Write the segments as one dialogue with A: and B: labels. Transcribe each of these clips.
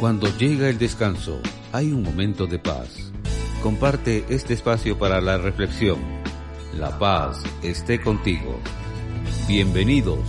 A: Cuando llega el descanso, hay un momento de paz. Comparte este espacio para la reflexión. La paz esté contigo. Bienvenidos.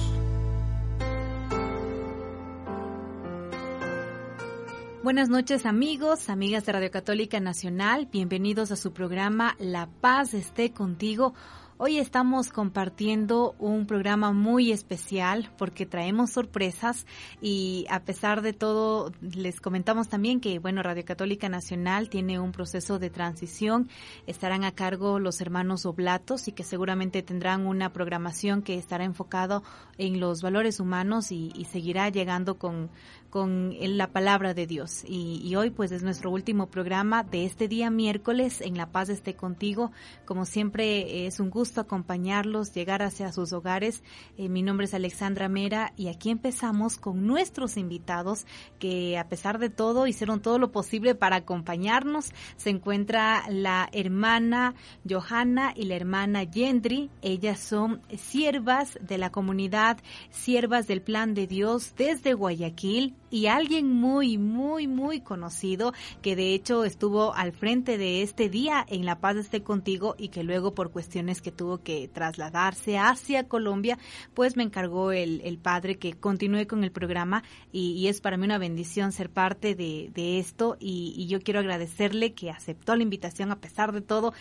B: Buenas noches amigos, amigas de Radio Católica Nacional, bienvenidos a su programa La paz esté contigo. Hoy estamos compartiendo un programa muy especial porque traemos sorpresas y a pesar de todo les comentamos también que bueno Radio Católica Nacional tiene un proceso de transición, estarán a cargo los hermanos Oblatos y que seguramente tendrán una programación que estará enfocado en los valores humanos y, y seguirá llegando con con la palabra de Dios. Y, hoy pues es nuestro último programa de este día miércoles en La Paz esté contigo. Como siempre es un gusto acompañarlos, llegar hacia sus hogares. Eh, mi nombre es Alexandra Mera y aquí empezamos con nuestros invitados que a pesar de todo hicieron todo lo posible para acompañarnos. Se encuentra la hermana Johanna y la hermana Yendri. Ellas son siervas de la comunidad, siervas del plan de Dios desde Guayaquil y alguien muy, muy, muy conocido que de hecho estuvo al frente de este día en La Paz esté contigo y que luego por cuestiones que tuvo que trasladarse hacia Colombia, pues me encargó el, el padre que continúe con el programa y, es para mí una bendición ser parte de, de esto y, y yo quiero agradecerle que aceptó la invitación a pesar de todo.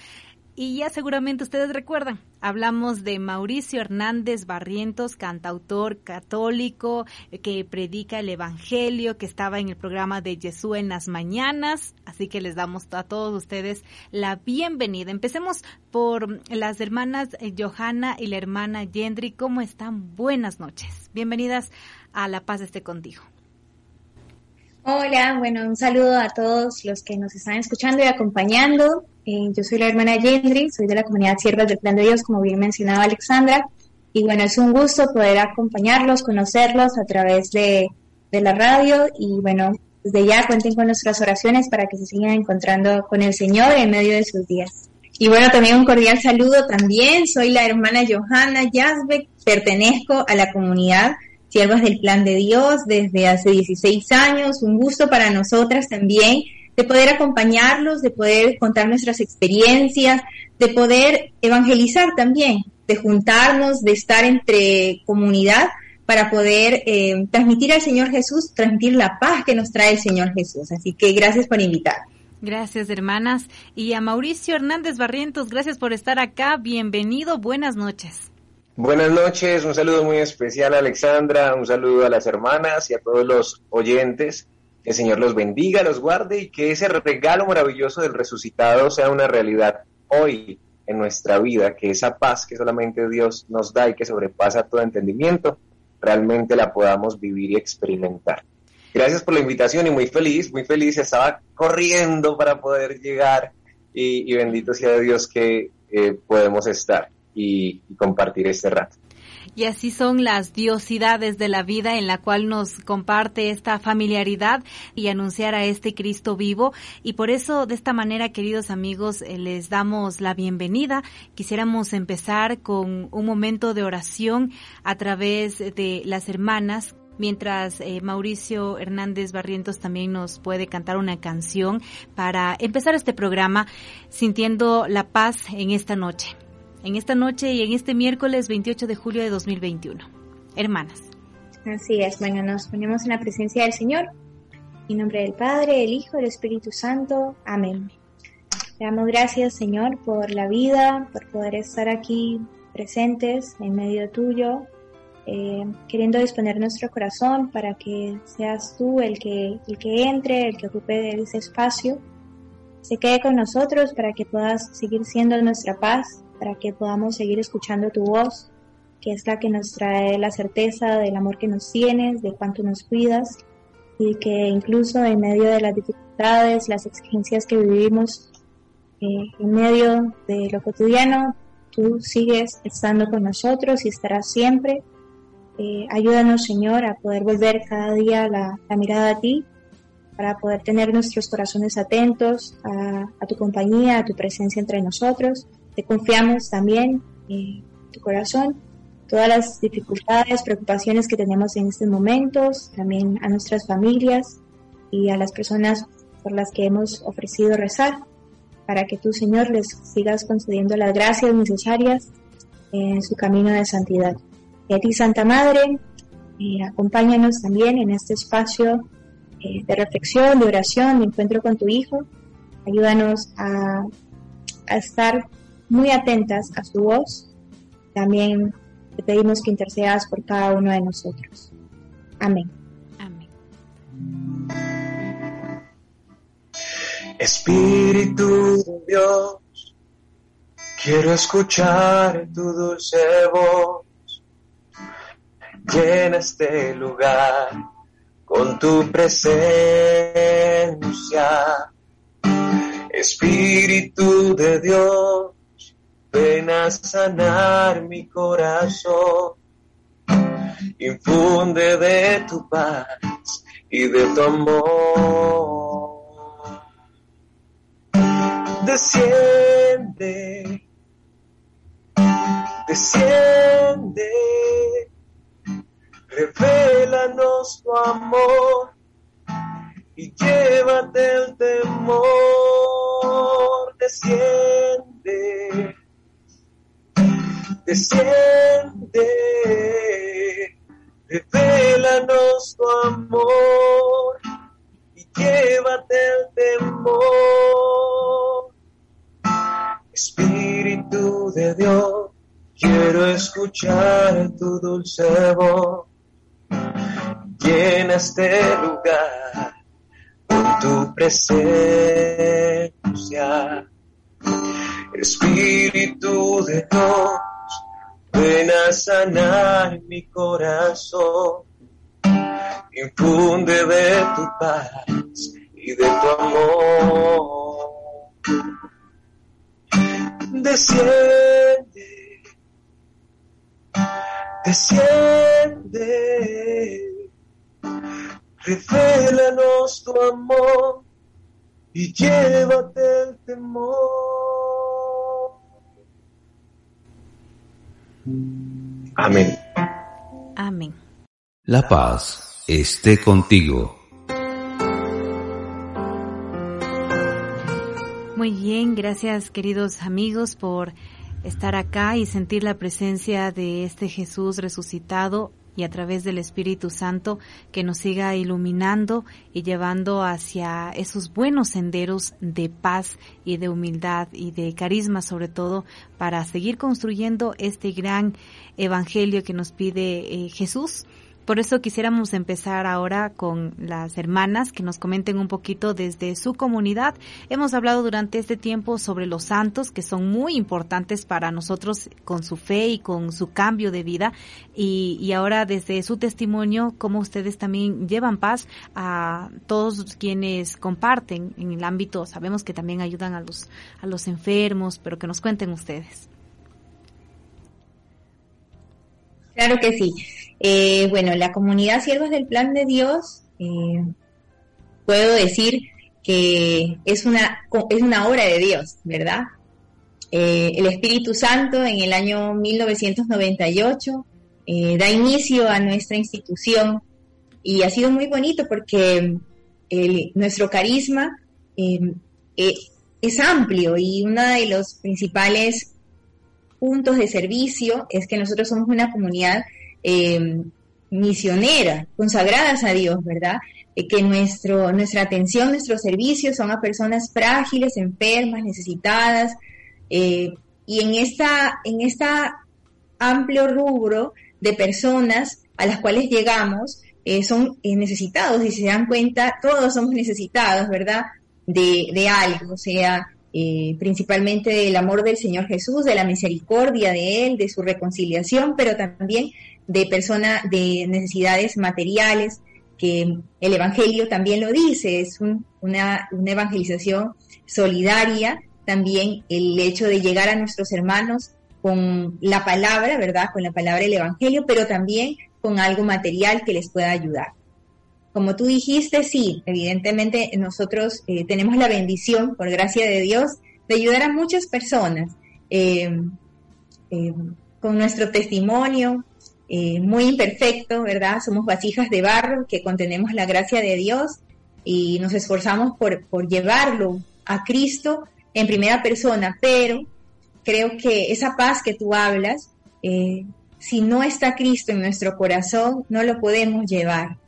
B: Y ya seguramente ustedes recuerdan, hablamos de Mauricio Hernández Barrientos, cantautor católico eh, que predica el Evangelio, que estaba en el programa de Jesús en las mañanas. Así que les damos a todos ustedes la bienvenida. Empecemos por las hermanas eh, Johanna y la hermana Yendri. ¿Cómo están? Buenas noches. Bienvenidas a La Paz esté contigo.
C: Hola, bueno, un saludo a todos los que nos están escuchando y acompañando. Eh, yo soy la hermana Yendri, soy de la comunidad Siervas del Plan de Dios, como bien mencionaba Alexandra. Y bueno, es un gusto poder acompañarlos, conocerlos a través de, de la radio. Y bueno, desde ya cuenten con nuestras oraciones para que se sigan encontrando con el Señor en medio de sus días. Y bueno, también un cordial saludo también. Soy la hermana Johanna Yazbek, pertenezco a la comunidad Siervas del Plan de Dios desde hace 16 años. Un gusto para nosotras también de poder acompañarlos, de poder contar nuestras experiencias, de poder evangelizar también, de juntarnos, de estar entre comunidad para poder eh, transmitir al Señor Jesús, transmitir la paz que nos trae el Señor Jesús. Así que gracias por invitar.
B: Gracias, hermanas. Y a Mauricio Hernández Barrientos, gracias por estar acá. Bienvenido, buenas noches.
D: Buenas noches, un saludo muy especial a Alexandra, un saludo a las hermanas y a todos los oyentes el Señor los bendiga, los guarde y que ese regalo maravilloso del resucitado sea una realidad hoy en nuestra vida, que esa paz que solamente Dios nos da y que sobrepasa todo entendimiento, realmente la podamos vivir y experimentar. Gracias por la invitación y muy feliz, muy feliz, estaba corriendo para poder llegar y, bendito sea Dios que eh, podemos estar y compartir este rato.
B: Y así son las diosidades de la vida en la cual nos comparte esta familiaridad y anunciar a este Cristo vivo. Y por eso, de esta manera, queridos amigos, eh, les damos la bienvenida. Quisiéramos empezar con un momento de oración a través de las hermanas mientras eh, Mauricio Hernández Barrientos también nos puede cantar una canción para empezar este programa sintiendo la paz en esta noche en esta noche y en este miércoles 28 de julio de 2021. Hermanas.
C: Así es, bueno, nos ponemos en la presencia del Señor. En nombre del Padre, del Hijo del Espíritu Santo. Amén. Le damos gracias, Señor, por la vida, por poder estar aquí presentes en medio tuyo, eh, queriendo disponer nuestro corazón para que seas tú el que, el que entre, el que ocupe ese espacio, se quede con nosotros para que puedas seguir siendo nuestra paz, para que podamos seguir escuchando tu voz, que es la que nos trae la certeza del amor que nos tienes, de cuánto nos cuidas. y que incluso en medio de las dificultades, las exigencias que vivimos, eh, en medio de lo cotidiano, tú sigues estando con nosotros y estarás siempre. Eh, ayúdanos, Señor, a poder volver cada día la, mirada a ti, para poder tener nuestros corazones atentos a, tu compañía, a tu presencia entre nosotros. Te confiamos también en tu corazón todas las dificultades, preocupaciones que tenemos en estos momentos, también a nuestras familias y a las personas por las que hemos ofrecido rezar, para que tú, Señor, les sigas concediendo las gracias necesarias en su camino de santidad. Y a ti, Santa Madre, eh, acompáñanos también en este espacio eh, de reflexión, de oración, de encuentro con tu Hijo. Ayúdanos a, a estar muy atentas a su voz, también te pedimos que intercedas por cada uno de nosotros. Amén. Amén.
D: Espíritu de Dios, quiero escuchar tu dulce voz. Llena este lugar con tu presencia. Espíritu de Dios, ven a sanar mi corazón, infunde de tu paz y de tu amor. Desciende, desciende, revelanos tu amor y llévate el temor, desciende desciende, revelanos tu amor y llévate el temor. Espíritu de Dios, quiero escuchar tu dulce voz. Llena este lugar con tu presencia. Espíritu de Dios, ven a sanar mi corazón, infunde de tu paz y de tu amor. Desciende, desciende, revelanos tu amor y llévate el temor. Amén.
B: Amén.
A: La paz esté contigo.
B: Muy bien, gracias queridos amigos por estar acá y sentir la presencia de este Jesús resucitado y a través del Espíritu Santo que nos siga iluminando y llevando hacia esos buenos senderos de paz y de humildad y de carisma sobre todo para seguir construyendo este gran evangelio que nos pide eh, Jesús por eso quisiéramos empezar ahora con las hermanas que nos comenten un poquito desde su comunidad. Hemos hablado durante este tiempo sobre los santos que son muy importantes para nosotros con su fe y con su cambio de vida. Y, ahora desde su testimonio, cómo ustedes también llevan paz a todos quienes comparten en el ámbito. Sabemos que también ayudan a los, a los enfermos, pero que nos cuenten ustedes.
C: Claro que sí. Eh, bueno, la comunidad Siervos del Plan de Dios, eh, puedo decir que es una, es una obra de Dios, ¿verdad? Eh, el Espíritu Santo en el año 1998 da inicio a nuestra institución y ha sido muy bonito porque nuestro carisma es amplio y uno de los principales puntos de servicio es que nosotros somos una comunidad eh, misionera, consagradas a Dios, ¿verdad? Eh, que nuestro, nuestra atención, nuestros servicios son a personas frágiles, enfermas, necesitadas, eh, y en esta, en esta amplio rubro de personas a las cuales llegamos, son necesitados, y se dan cuenta, todos somos necesitados, ¿verdad? De, de algo, sea, eh, principalmente del amor del Señor Jesús, de la misericordia de Él, de su reconciliación, pero también de personas, de necesidades materiales, que el Evangelio también lo dice, es una, una evangelización solidaria, también el hecho de llegar a nuestros hermanos con la palabra, ¿verdad? Con la palabra del Evangelio, pero también con algo material que les pueda ayudar. Como tú dijiste, sí, evidentemente nosotros eh, tenemos la bendición, por gracia de Dios, de ayudar a muchas personas eh, eh, con nuestro testimonio, muy imperfecto, ¿verdad? Somos vasijas de barro que contenemos la gracia de Dios y nos esforzamos por, por llevarlo a Cristo en primera persona, pero creo que esa paz que tú hablas, si no está Cristo en nuestro corazón, no lo podemos llevar.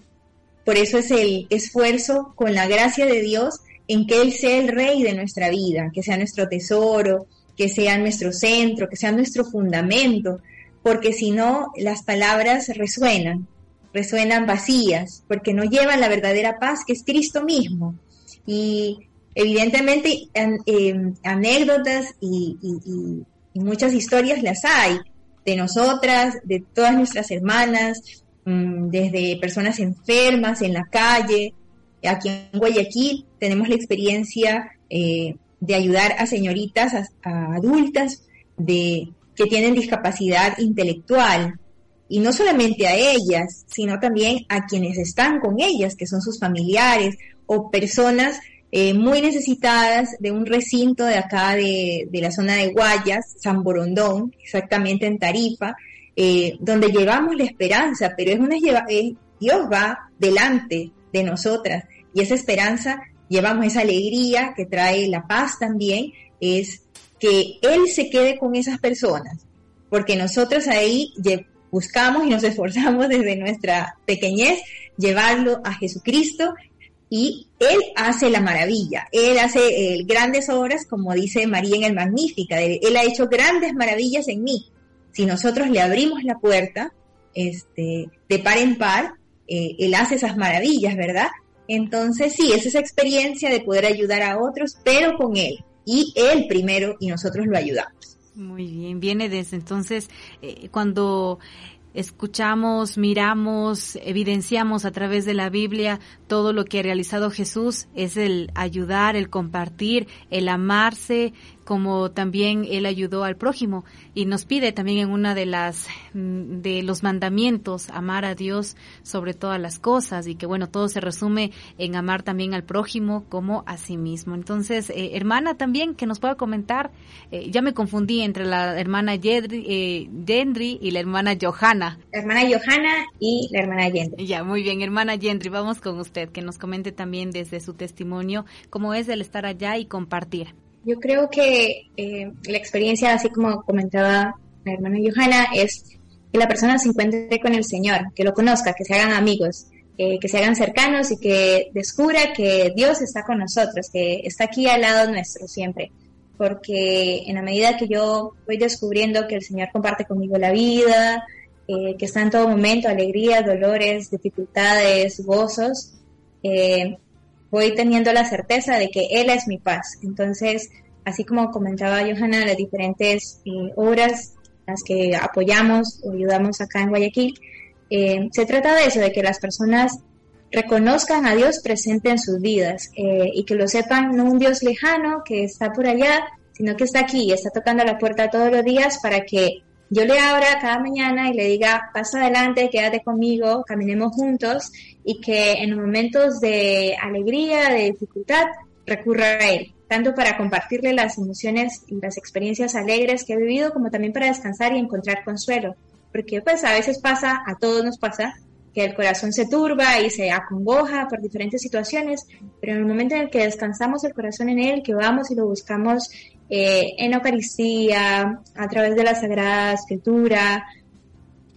C: Por eso es el esfuerzo con la gracia de Dios en que Él sea el rey de nuestra vida, que sea nuestro tesoro, que sea nuestro centro, que sea nuestro fundamento, porque si no, las palabras resuenan, resuenan vacías, porque no llevan la verdadera paz que es Cristo mismo. Y evidentemente em, anécdotas y, muchas historias las hay de nosotras, de todas nuestras hermanas, desde personas enfermas en la calle. Aquí en Guayaquil tenemos la experiencia eh, de ayudar a señoritas, a, adultas de, que tienen discapacidad intelectual. Y no solamente a ellas, sino también a quienes están con ellas, que son sus familiares o personas eh, muy necesitadas de un recinto de acá de, de, la zona de Guayas, San Borondón, exactamente en Tarifa, eh, donde llevamos la esperanza, pero es una, Dios va delante de nosotras y esa esperanza llevamos esa alegría que trae la paz también, es que Él se quede con esas personas, porque nosotros ahí buscamos y nos esforzamos desde nuestra pequeñez llevarlo a Jesucristo y Él hace la maravilla, Él hace eh, grandes obras, como dice María en el Magnífica, Él ha hecho grandes maravillas en mí, si nosotros le abrimos la puerta, este, de par en par, eh, él hace esas maravillas, ¿verdad? Entonces, sí, es esa experiencia de poder ayudar a otros, pero con él. Y él primero y nosotros lo ayudamos.
B: Muy bien, viene desde entonces eh, cuando escuchamos, miramos, evidenciamos a través de la Biblia todo lo que ha realizado Jesús, es el ayudar, el compartir, el amarse, como también él ayudó al prójimo y nos pide también en una de las mm, de los mandamientos amar a Dios sobre todas las cosas y que bueno todo se resume en amar también al prójimo como a sí mismo. Entonces eh, hermana también que nos pueda comentar eh, ya me confundí entre la hermana Yendri, eh, y la hermana Johanna.
C: Hermana Johanna y la hermana Yendri.
B: Ya muy bien hermana Yendri vamos con usted que nos comente también desde su testimonio cómo es el estar allá y compartir
C: yo creo que eh, la experiencia, así como comentaba la hermana Johanna, es que la persona se encuentre con el Señor, que lo conozca, que se hagan amigos, que se hagan cercanos y que descubra que Dios está con nosotros, que está aquí al lado nuestro siempre. Porque en la medida que yo voy descubriendo que el Señor comparte conmigo la vida, eh, que está en todo momento, alegría, dolores, dificultades, gozos, eh, voy teniendo la certeza de que Él es mi paz. Entonces, así como comentaba Johanna, las diferentes eh, obras, las que apoyamos o ayudamos acá en Guayaquil, eh, se trata de eso, de que las personas reconozcan a Dios presente en sus vidas eh, y que lo sepan no un Dios lejano que está por allá, sino que está aquí y está tocando la puerta todos los días para que yo le abra cada mañana y le diga, pasa adelante, quédate conmigo, caminemos juntos y que en momentos de alegría, de dificultad, recurra a él, tanto para compartirle las emociones y las experiencias alegres que he vivido, como también para descansar y encontrar consuelo. Porque pues a veces pasa, a todos nos pasa, que el corazón se turba y se acongoja por diferentes situaciones, pero en el momento en el que descansamos el corazón en Él, que vamos y lo buscamos eh, en Eucaristía, a través de la Sagrada Escritura,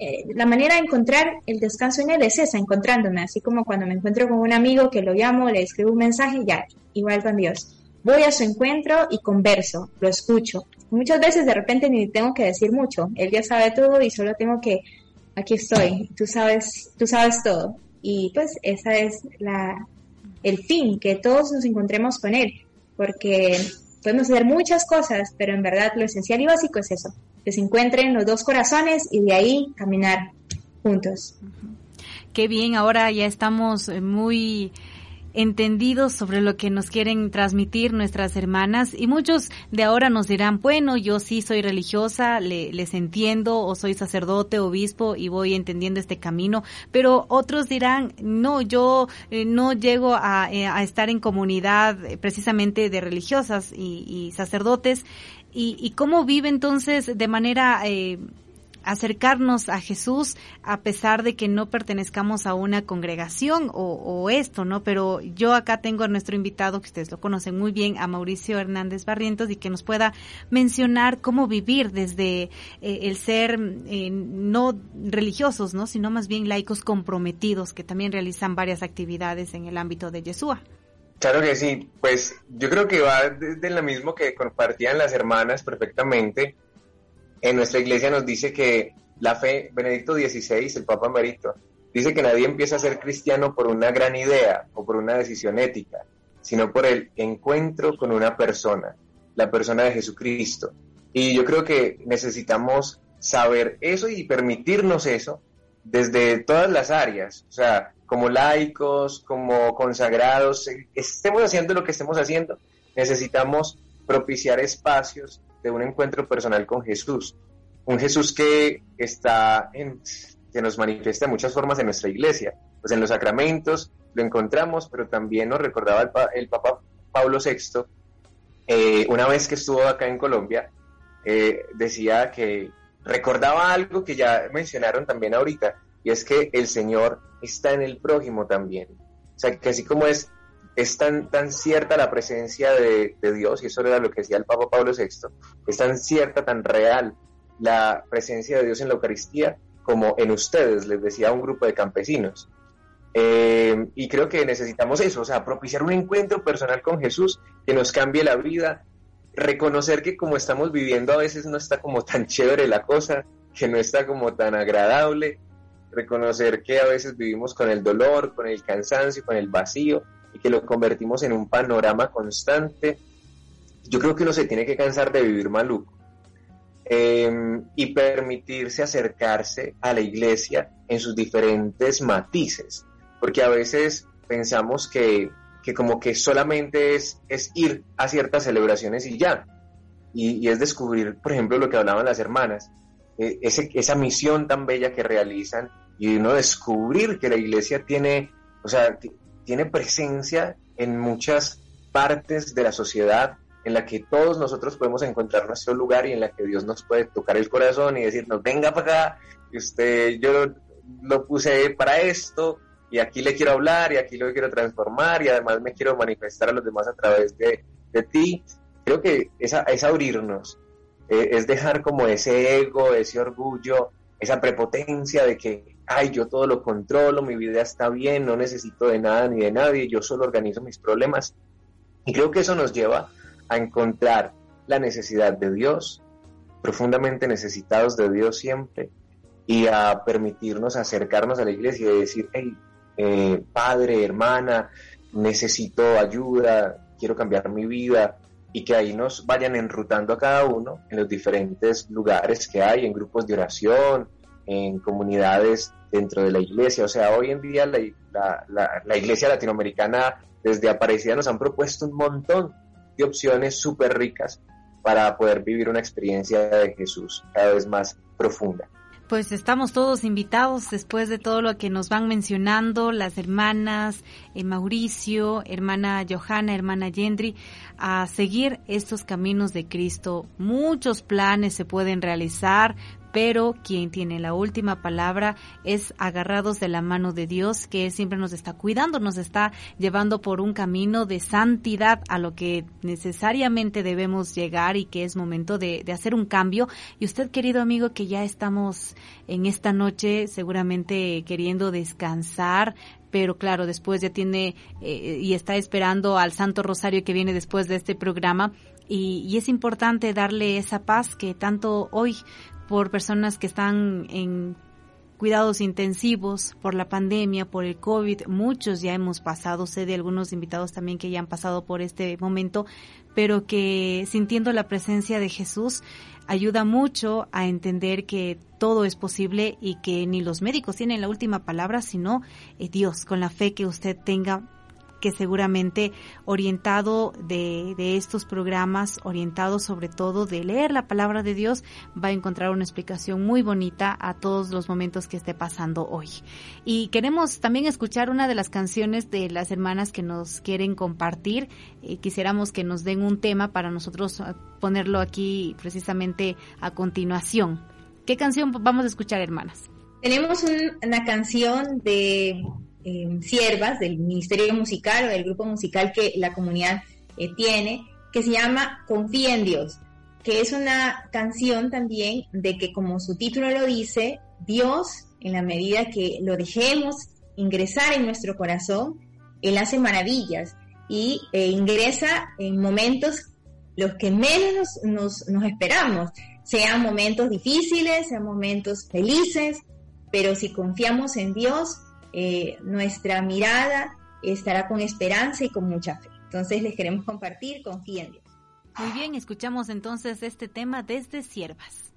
C: eh, la manera de encontrar el descanso en Él es esa, encontrándome, así como cuando me encuentro con un amigo que lo llamo, le escribo un mensaje, ya, igual con Dios. Voy a su encuentro y converso, lo escucho. Muchas veces de repente ni tengo que decir mucho, Él ya sabe todo y solo tengo que aquí estoy, tú sabes, tú sabes todo. Y pues esa es la, el fin, que todos nos encontremos con Él, porque podemos hacer muchas cosas, pero en verdad lo esencial y básico es eso, que se encuentren los dos corazones y de ahí caminar juntos.
B: qué bien, ahora ya estamos muy entendidos sobre lo que nos quieren transmitir nuestras hermanas y muchos de ahora nos dirán, bueno, yo sí soy religiosa, les entiendo o soy sacerdote, obispo y voy entendiendo este camino, pero otros dirán, no, yo eh, no llego a, eh, a, estar en comunidad eh, precisamente de religiosas y, y sacerdotes y, y, cómo vive entonces de manera acercarnos a Jesús a pesar de que no pertenezcamos a una congregación o, esto, ¿no? Pero yo acá tengo a nuestro invitado, que ustedes lo conocen muy bien, a Mauricio Hernández Barrientos, y que nos pueda mencionar cómo vivir desde eh, el ser eh, no religiosos, ¿no? Sino más bien laicos comprometidos, que también realizan varias actividades en el ámbito de Yeshua.
D: Claro que sí, pues yo creo que va desde lo mismo que compartían las hermanas perfectamente en nuestra iglesia nos dice que la fe, Benedicto XVI, el Papa Emérito, dice que nadie empieza a ser cristiano por una gran idea o por una decisión ética, sino por el encuentro con una persona, la persona de Jesucristo. Y yo creo que necesitamos saber eso y permitirnos eso desde todas las áreas, o sea, como laicos, como consagrados, estemos haciendo lo que estemos haciendo, necesitamos propiciar espacios de un encuentro personal con Jesús. Un Jesús que está que nos manifiesta de muchas formas en nuestra iglesia. Pues en los sacramentos lo encontramos, pero también nos recordaba el, Papa Pablo VI, eh, una vez que estuvo acá en Colombia, eh, decía que recordaba algo que ya mencionaron también ahorita, y es que el Señor está en el prójimo también. O sea, que así como es es tan, tan cierta la presencia de, Dios, y eso era lo que decía el Papa Pablo VI, es tan cierta, tan real la presencia de Dios en la Eucaristía como en ustedes, les decía un grupo de campesinos. Eh, y creo que necesitamos eso, o sea, propiciar un encuentro personal con Jesús que nos cambie la vida, reconocer que como estamos viviendo a veces no está como tan chévere la cosa, que no está como tan agradable, reconocer que a veces vivimos con el dolor, con el cansancio, con el vacío, y que lo convertimos en un panorama constante, yo creo que uno se tiene que cansar de vivir maluco em, y permitirse acercarse a la iglesia en sus diferentes matices, porque a veces pensamos que, que como que solamente es, es ir a ciertas celebraciones y ya, y, es descubrir, por ejemplo, lo que hablaban las hermanas, e, esa misión tan bella que realizan y uno descubrir que la iglesia tiene, o sea, tiene presencia en muchas partes de la sociedad en la que todos nosotros podemos encontrar nuestro lugar y en la que Dios nos puede tocar el corazón y decirnos, venga para acá, usted, yo lo puse para esto, y aquí le quiero hablar, y aquí lo quiero transformar, y además me quiero manifestar a los demás a través de, ti. Creo que es, es abrirnos, eh, es dejar como ese ego, ese orgullo, esa prepotencia de que ay, yo todo lo controlo, mi vida está bien, no necesito de nada ni de nadie, yo solo organizo mis problemas. Y creo que eso nos lleva a encontrar la necesidad de Dios, profundamente necesitados de Dios siempre, y a permitirnos acercarnos a la iglesia y decir, hey, eh, padre, hermana, necesito ayuda, quiero cambiar mi vida, y que ahí nos vayan enrutando a cada uno en los diferentes lugares que hay, en grupos de oración, en comunidades dentro de la iglesia. O sea, hoy en día la, la, iglesia latinoamericana desde Aparecida nos han propuesto un montón de opciones súper ricas para poder vivir una experiencia de Jesús cada vez más profunda.
B: Pues estamos todos invitados después de todo lo que nos van mencionando las hermanas eh, Mauricio, hermana Johanna, hermana Yendri, a seguir estos caminos de Cristo. Muchos planes se pueden realizar, pero quien tiene la última palabra es agarrados de la mano de Dios, que siempre nos está cuidando, nos está llevando por un camino de santidad a lo que necesariamente debemos llegar y que es momento de, hacer un cambio. Y usted, querido amigo, que ya estamos en esta noche seguramente queriendo descansar, pero claro, después ya tiene eh, y está esperando al Santo Rosario que viene después de este programa. Y, y, es importante darle esa paz que tanto hoy por personas que están en cuidados intensivos por la pandemia, por el COVID. Muchos ya hemos pasado, sé de algunos invitados también que ya han pasado por este momento, pero que sintiendo la presencia de Jesús ayuda mucho a entender que todo es posible y que ni los médicos tienen la última palabra, sino eh, Dios, con la fe que usted tenga que seguramente orientado de, de, estos programas, orientado sobre todo de leer la palabra de Dios, va a encontrar una explicación muy bonita a todos los momentos que esté pasando hoy. Y queremos también escuchar una de las canciones de las hermanas que nos quieren compartir. Eh, quisiéramos que nos den un tema para nosotros eh, ponerlo aquí precisamente a continuación. ¿Qué canción vamos a escuchar, hermanas?
C: Tenemos una canción de eh, siervas del Ministerio Musical o del grupo musical que la comunidad eh, tiene, que se llama Confía en Dios, que es una canción también de que como su título lo dice, Dios, en la medida que lo dejemos ingresar en nuestro corazón, Él hace maravillas y eh, ingresa en momentos los que menos nos, nos esperamos, sean momentos difíciles, sean momentos felices, pero si confiamos en Dios, eh, nuestra mirada estará con esperanza y con mucha fe. Entonces les queremos compartir, confía en Dios.
B: Muy bien, escuchamos entonces este tema desde Siervas.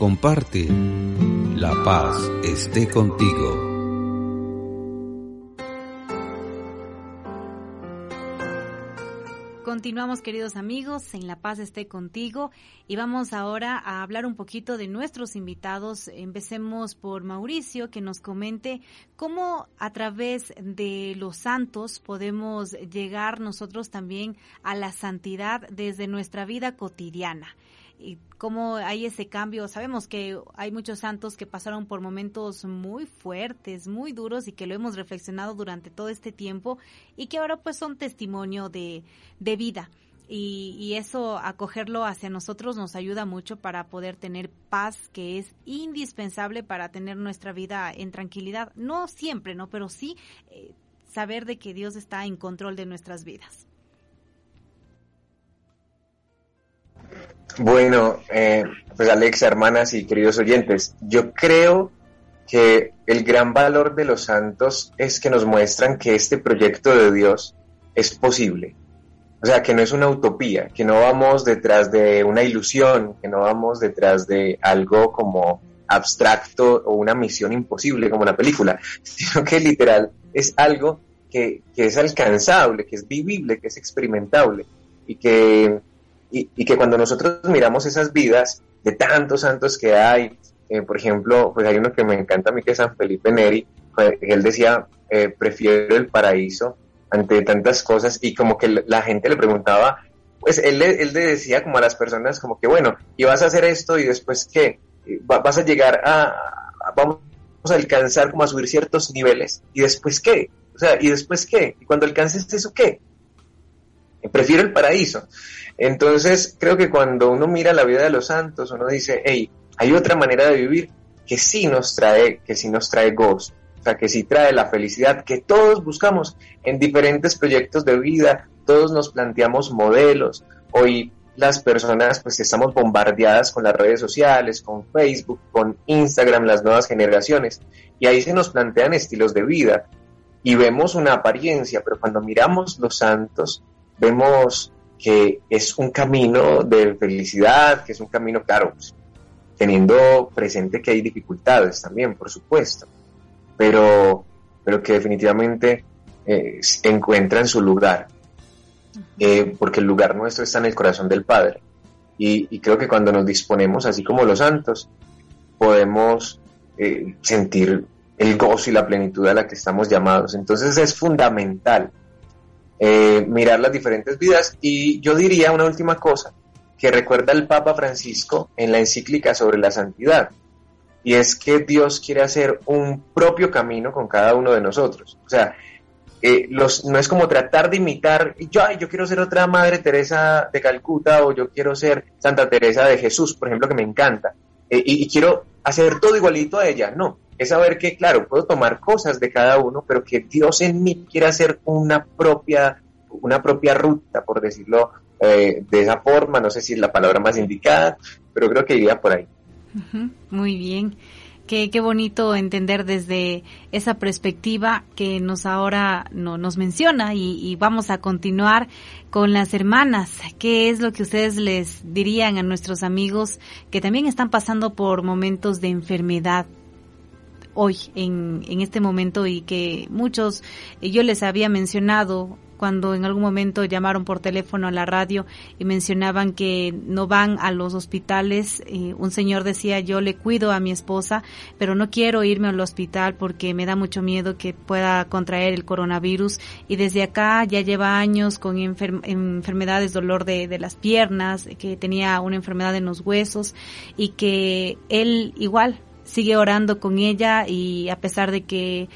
A: Comparte. La paz esté contigo.
B: Continuamos queridos amigos, en La Paz esté contigo y vamos ahora a hablar un poquito de nuestros invitados. Empecemos por Mauricio que nos comente cómo a través de los santos podemos llegar nosotros también a la santidad desde nuestra vida cotidiana y cómo hay ese cambio. Sabemos que hay muchos santos que pasaron por momentos muy fuertes, muy duros y que lo hemos reflexionado durante todo este tiempo y que ahora pues son testimonio de, de vida. Y, eso, acogerlo hacia nosotros nos ayuda mucho para poder tener paz, que es indispensable para tener nuestra vida en tranquilidad. No siempre, ¿no? Pero sí eh, saber de que Dios está en control de nuestras vidas.
D: Bueno, eh, pues Alexa, hermanas y queridos oyentes, yo creo que el gran valor de los santos es que nos muestran que este proyecto de Dios es posible. O sea, que no es una utopía, que no vamos detrás de una ilusión, que no vamos detrás de algo como abstracto o una misión imposible como la película, sino que literal es algo que es alcanzable, que es vivible, que es experimentable y que y, que cuando nosotros miramos esas vidas de tantos santos que hay, eh, por ejemplo, pues hay uno que me encanta a mí que es San Felipe Neri, él decía, eh, prefiero el paraíso ante tantas cosas y como que la gente le preguntaba, pues él, él le decía como a las personas como que bueno, y vas a hacer esto y después qué, vas a llegar a, vamos a alcanzar como a subir ciertos niveles y después qué, o sea, y después qué, y cuando alcances eso qué, prefiero el paraíso. Entonces, creo que cuando uno mira la vida de los santos, uno dice, hey, hay otra manera de vivir que sí nos trae, que sí nos trae gozo, o sea, que sí trae la felicidad que todos buscamos en diferentes proyectos de vida, todos nos planteamos modelos. Hoy las personas pues estamos bombardeadas con las redes sociales, con Facebook, con Instagram, las nuevas generaciones, y ahí se nos plantean estilos de vida y vemos una apariencia, pero cuando miramos los santos, vemos que es un camino de felicidad, que es un camino, claro, pues, teniendo presente que hay dificultades también, por supuesto, pero, pero que definitivamente eh, encuentran su lugar, eh, porque el lugar nuestro está en el corazón del Padre. Y, creo que cuando nos disponemos, así como los santos, podemos eh, sentir el gozo y la plenitud a la que estamos llamados. Entonces es fundamental eh, mirar las diferentes vidas. Y yo diría una última cosa que recuerda el Papa Francisco en la encíclica sobre la santidad, y es que Dios quiere hacer un propio camino con cada uno de nosotros. O sea, eh, no es como tratar de imitar, yo, yo quiero ser otra Madre Teresa de Calcuta o yo quiero ser Santa Teresa de Jesús, por ejemplo, que me encanta, eh, y, y quiero hacer todo igualito a ella. No, es saber que, claro, puedo tomar cosas de cada uno, pero que Dios en mí quiere hacer una propia, una propia ruta, por decirlo eh, de esa forma, no sé si es la palabra más indicada, pero creo que iría por ahí.
B: Muy bien. Qué, qué, bonito entender desde esa perspectiva que nos ahora no, nos menciona y, y, vamos a continuar con las hermanas. ¿Qué es lo que ustedes les dirían a nuestros amigos que también están pasando por momentos de enfermedad? Hoy, en, en este momento, y que muchos, eh, yo les había mencionado cuando en algún momento llamaron por teléfono a la radio y mencionaban que no van a los hospitales. Eh, un señor decía, yo le cuido a mi esposa, pero no quiero irme al hospital porque me da mucho miedo que pueda contraer el coronavirus. Y desde acá ya lleva años con enfermedades, dolor de, de las piernas, que tenía una enfermedad en los huesos y que él igual sigue orando con ella y a pesar de que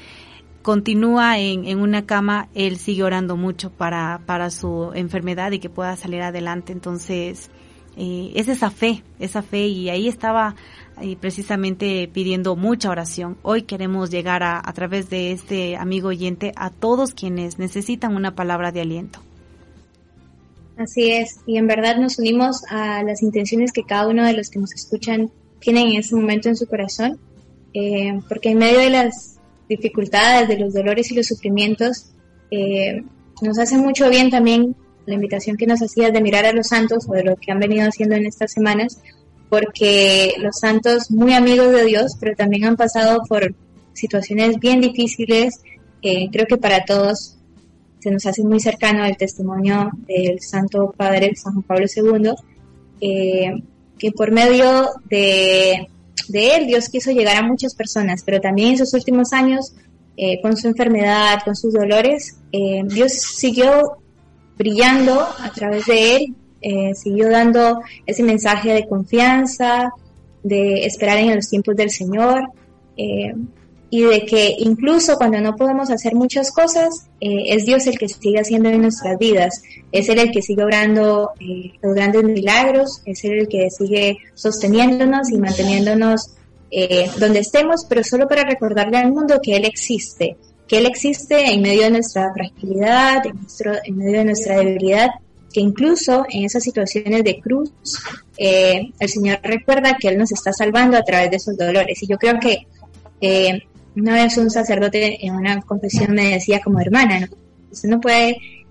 B: continúa en, en, una cama, él sigue orando mucho para, para su enfermedad y que pueda salir adelante. Entonces, eh, es esa fe, esa fe y ahí estaba eh, precisamente pidiendo mucha oración. Hoy queremos llegar a, a través de este amigo oyente a todos quienes necesitan una palabra de aliento.
C: Así es, y en verdad nos unimos a las intenciones que cada uno de los que nos escuchan tienen en ese momento en su corazón, eh, porque en medio de las dificultades, de los dolores y los sufrimientos, eh, nos hace mucho bien también la invitación que nos hacías de mirar a los santos o de lo que han venido haciendo en estas semanas, porque los santos, muy amigos de Dios, pero también han pasado por situaciones bien difíciles. creo que para todos se nos hace muy cercano el testimonio del Santo Padre San Juan Pablo II, eh, que por medio de, él Dios quiso llegar a muchas personas, pero también en sus últimos años, eh, con su enfermedad, con sus dolores, eh, Dios siguió brillando a través de él, siguió dando ese mensaje de confianza, de esperar en los tiempos del Señor y de que incluso cuando no podemos hacer muchas cosas, eh, es Dios el que sigue haciendo en nuestras vidas, es Él el que sigue obrando eh, los grandes milagros, es Él el que sigue sosteniéndonos y manteniéndonos eh, donde estemos, pero solo para recordarle al mundo que Él existe, que Él existe en medio de nuestra fragilidad, en, nuestro, en medio de nuestra debilidad, que incluso en esas situaciones de cruz, el Señor recuerda que Él nos está salvando a través de esos dolores. Y yo creo que una vez un sacerdote en una confesión me decía como hermana, ¿no? usted no puede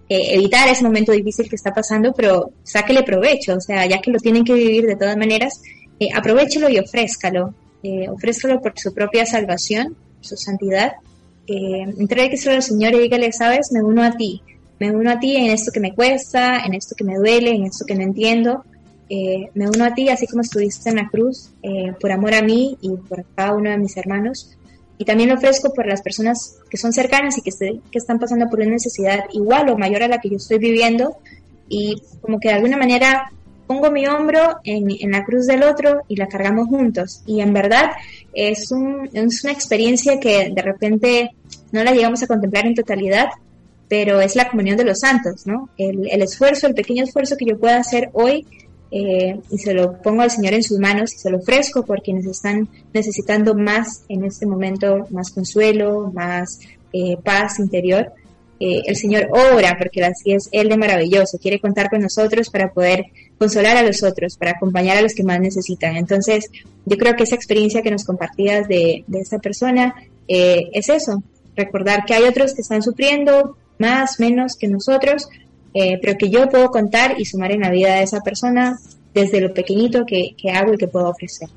C: eh, evitar ese momento difícil que está pasando, pero sáquele provecho, o sea, ya que lo tienen que vivir de todas maneras, eh, aprovechelo y ofrézcalo, eh, ofrézcalo por su propia salvación, su santidad, eh, entrégueselo al Señor y dígale, sabes, me uno a ti, me uno a ti en esto que me cuesta, en esto que me duele, en esto que no entiendo, eh, me uno a ti así como estuviste en la cruz, por amor a mí y por cada uno de mis hermanos, y también lo ofrezco por las personas que son cercanas y que, que están pasando por una necesidad igual o mayor a la que yo estoy viviendo y como que de alguna manera pongo mi hombro en, en la cruz del otro y la cargamos juntos. Y en verdad es, un, es una experiencia que de repente no la llegamos a contemplar en totalidad, pero es la comunión de los santos, ¿no? El, el esfuerzo, el pequeño esfuerzo que yo pueda hacer hoy eh, y se lo pongo al Señor en sus manos y se lo ofrezco por quienes están necesitando más en este momento, más consuelo, más eh, paz interior. Eh, el Señor obra porque así es Él de maravilloso, quiere contar con nosotros para poder consolar a los otros, para acompañar a los que más necesitan. Entonces, yo creo que esa experiencia que nos compartías de, de esa persona es eso, recordar que hay otros que están sufriendo más, menos que nosotros, eh, pero que yo puedo contar y sumar en la vida de esa persona desde lo pequeñito que, que hago y que puedo ofrecer.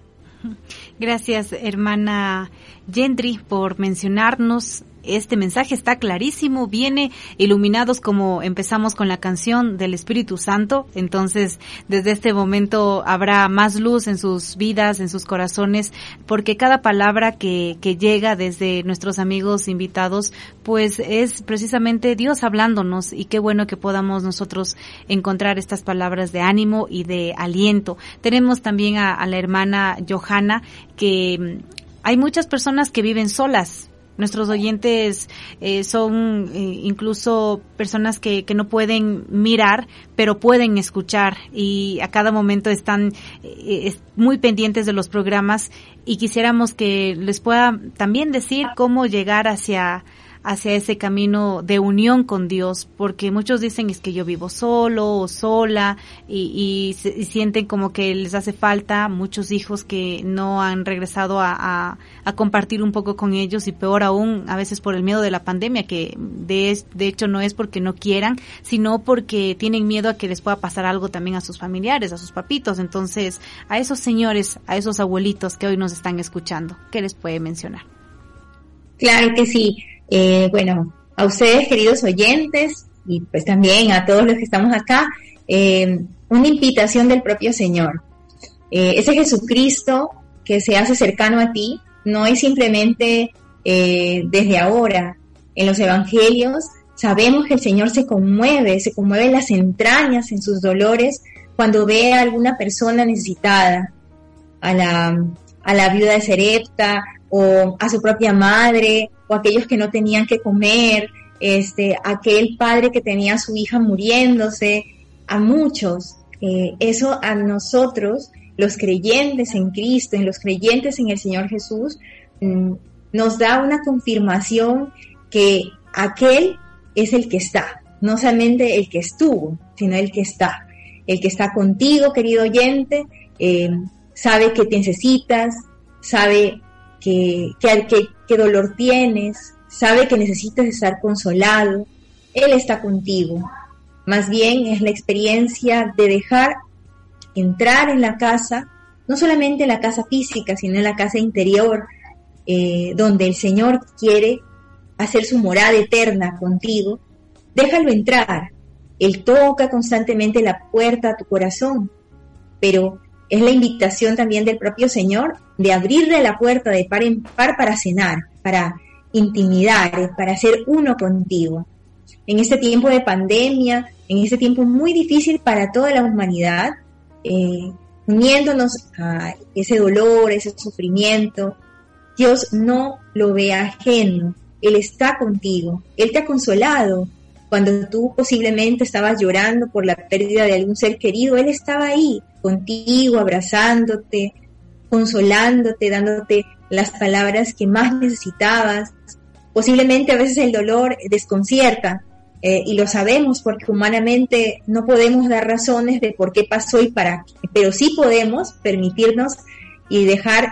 B: Gracias, hermana Gendry, por mencionarnos este mensaje está clarísimo, viene iluminados como empezamos con la canción del Espíritu Santo, entonces desde este momento habrá más luz en sus vidas, en sus corazones, porque cada palabra que, que llega desde nuestros amigos invitados, pues es precisamente Dios hablándonos. Y qué bueno que podamos nosotros encontrar estas palabras de ánimo y de aliento. Tenemos también a, a la hermana Johanna que mm, hay muchas personas que viven solas, Nuestros oyentes eh, son eh, incluso personas que, que, no pueden mirar, pero pueden escuchar y a cada momento están eh, muy pendientes de los programas y quisiéramos que les pueda también decir cómo llegar hacia hacia ese camino de unión con Dios, porque muchos dicen es que yo vivo solo o sola y, y, sienten como que les hace falta muchos hijos que no han regresado a, a, compartir un poco con ellos y peor aún a veces por el miedo de la pandemia, que de, de hecho no es porque no quieran, sino porque tienen miedo a que les pueda pasar algo también a sus familiares, a sus papitos. Entonces, a esos señores, a esos abuelitos que hoy nos están escuchando, ¿qué les puede mencionar?
C: Claro que sí. Eh, bueno, a ustedes, queridos oyentes, y pues también a todos los que estamos acá, eh, una invitación del propio Señor. Eh, ese Jesucristo que se hace cercano a ti no es simplemente desde ahora. En los evangelios sabemos que el Señor se conmueve, se conmueve las entrañas, en sus dolores, cuando ve a alguna persona necesitada, a la, a la viuda de Serepta, o a su propia madre, o aquellos que no tenían que comer, este, aquel padre que tenía a su hija muriéndose, a muchos. Eh, eso a nosotros, los creyentes en Cristo, en los creyentes en el Señor Jesús, mm, nos da una confirmación que aquel es el que está, no solamente el que estuvo, sino el que está. El que está contigo, querido oyente, eh, sabe que te necesitas, sabe que, que, dolor tienes, sabe que necesitas estar consolado, Él está contigo. Más bien es la experiencia de dejar entrar en la casa no solamente en la casa física, sino en la casa interior, eh, donde el Señor quiere hacer su morada eterna contigo, déjalo entrar. Él toca constantemente la puerta a tu corazón, pero es la invitación también del propio Señor de abrirle la puerta de par en par para cenar, para intimidar, para ser uno contigo. En este tiempo de pandemia, en este tiempo muy difícil para toda la humanidad, eh, uniéndonos a ese dolor, ese sufrimiento, Dios no lo ve ajeno, Él está contigo, Él te ha consolado. Cuando tú posiblemente estabas llorando por la pérdida de algún ser querido, Él estaba ahí, contigo, abrazándote, consolándote, dándote las palabras que más necesitabas. Posiblemente a veces el dolor desconcierta eh, y lo sabemos porque humanamente no podemos dar razones de por qué pasó y para qué, pero sí podemos permitirnos y dejar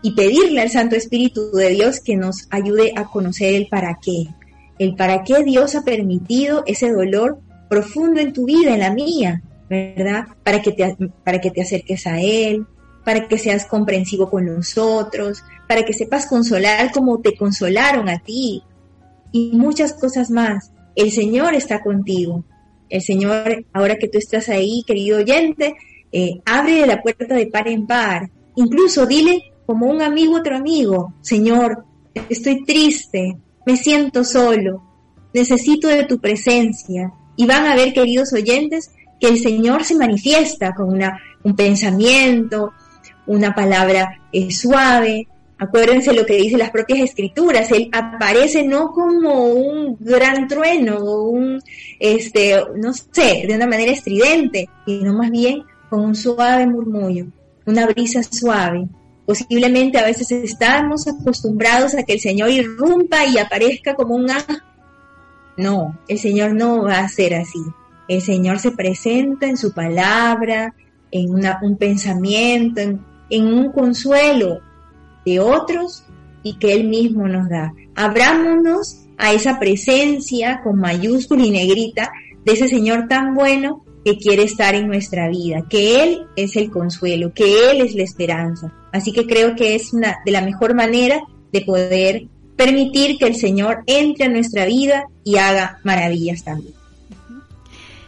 C: y pedirle al Santo Espíritu de Dios que nos ayude a conocer el para qué, el para qué Dios ha permitido ese dolor profundo en tu vida, en la mía, ¿verdad? Para que te, para que te acerques a Él, para que seas comprensivo con nosotros, para que sepas consolar como te consolaron a ti y muchas cosas más. El Señor está contigo. El Señor, ahora que tú estás ahí, querido oyente, eh, abre la puerta de par en par. Incluso dile como un amigo otro amigo, Señor, estoy triste, me siento solo, necesito de tu presencia. Y van a ver, queridos oyentes, que el Señor se manifiesta con un pensamiento, una palabra eh, suave. Acuérdense lo que dicen las propias escrituras, Él aparece no como un gran trueno o un, este, no sé, de una manera estridente, sino más bien con un suave murmullo, una brisa suave, Posiblemente a veces estamos acostumbrados a que el Señor irrumpa y aparezca como un ángel. No, el Señor no va a ser así. El Señor se presenta en su palabra, en un pensamiento, en, en un consuelo de otros y que Él mismo nos da. Abrámonos a esa presencia con mayúscula y negrita de ese Señor tan bueno que quiere estar en nuestra vida, que Él es el consuelo, que Él es la esperanza. Así que creo que es una de la mejor manera de poder permitir que el Señor entre a nuestra vida y haga maravillas también.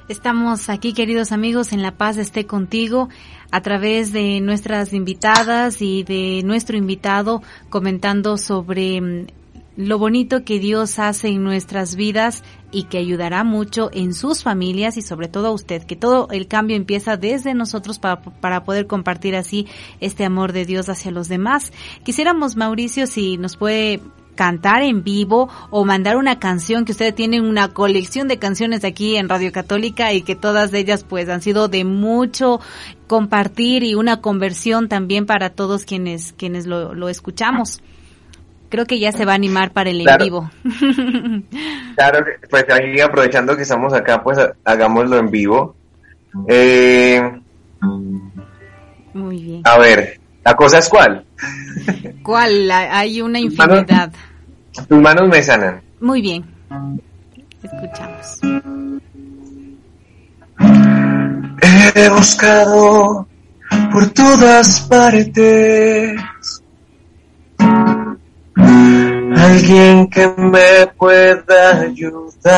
B: Estamos aquí, queridos amigos, en La Paz esté contigo a través de nuestras invitadas y de nuestro invitado comentando sobre mm, lo bonito que Dios hace en nuestras vidas y que ayudará mucho en sus familias y sobre todo a usted, que todo el cambio empieza desde nosotros para, para poder compartir así este amor de Dios hacia los demás. Quisiéramos, Mauricio, si nos puede cantar en vivo o mandar una canción que ustedes tienen una colección de canciones aquí en Radio Católica y que todas ellas pues han sido de mucho compartir y una conversión también para todos quienes quienes lo, lo escuchamos. Creo que ya se va a animar para el en vivo.
D: claro, pues ahí aprovechando que estamos acá, pues hagámoslo en vivo. Eh,
B: Muy bien.
D: A ver, ¿la cosa es cuál?
B: ¿Cuál? Hay una infinidad.
D: tus manos me sanan.
B: Muy bien. Escuchamos.
D: He buscado por todas partes alguien que me pueda ayudar.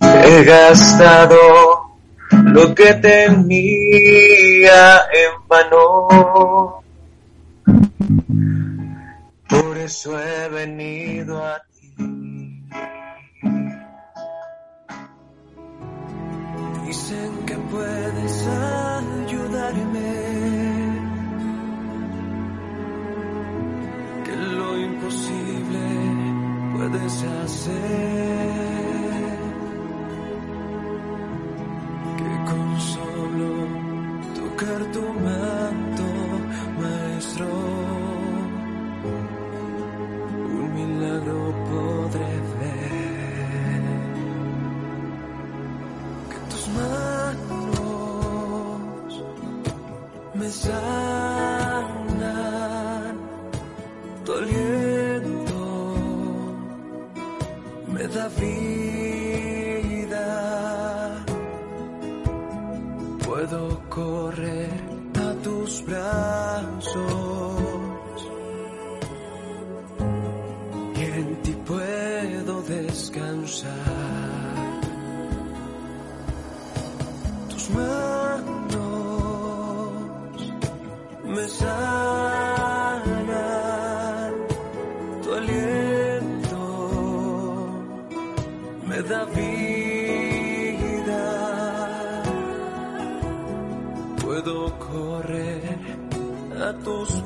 D: He gastado lo que tenía en vano. Por eso he venido a ti. Dicen que puedes ayudarme. imposible puedes hacer. Que con solo tocar tu manto, maestro, un milagro podré ver. Que tus me vida.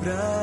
A: pra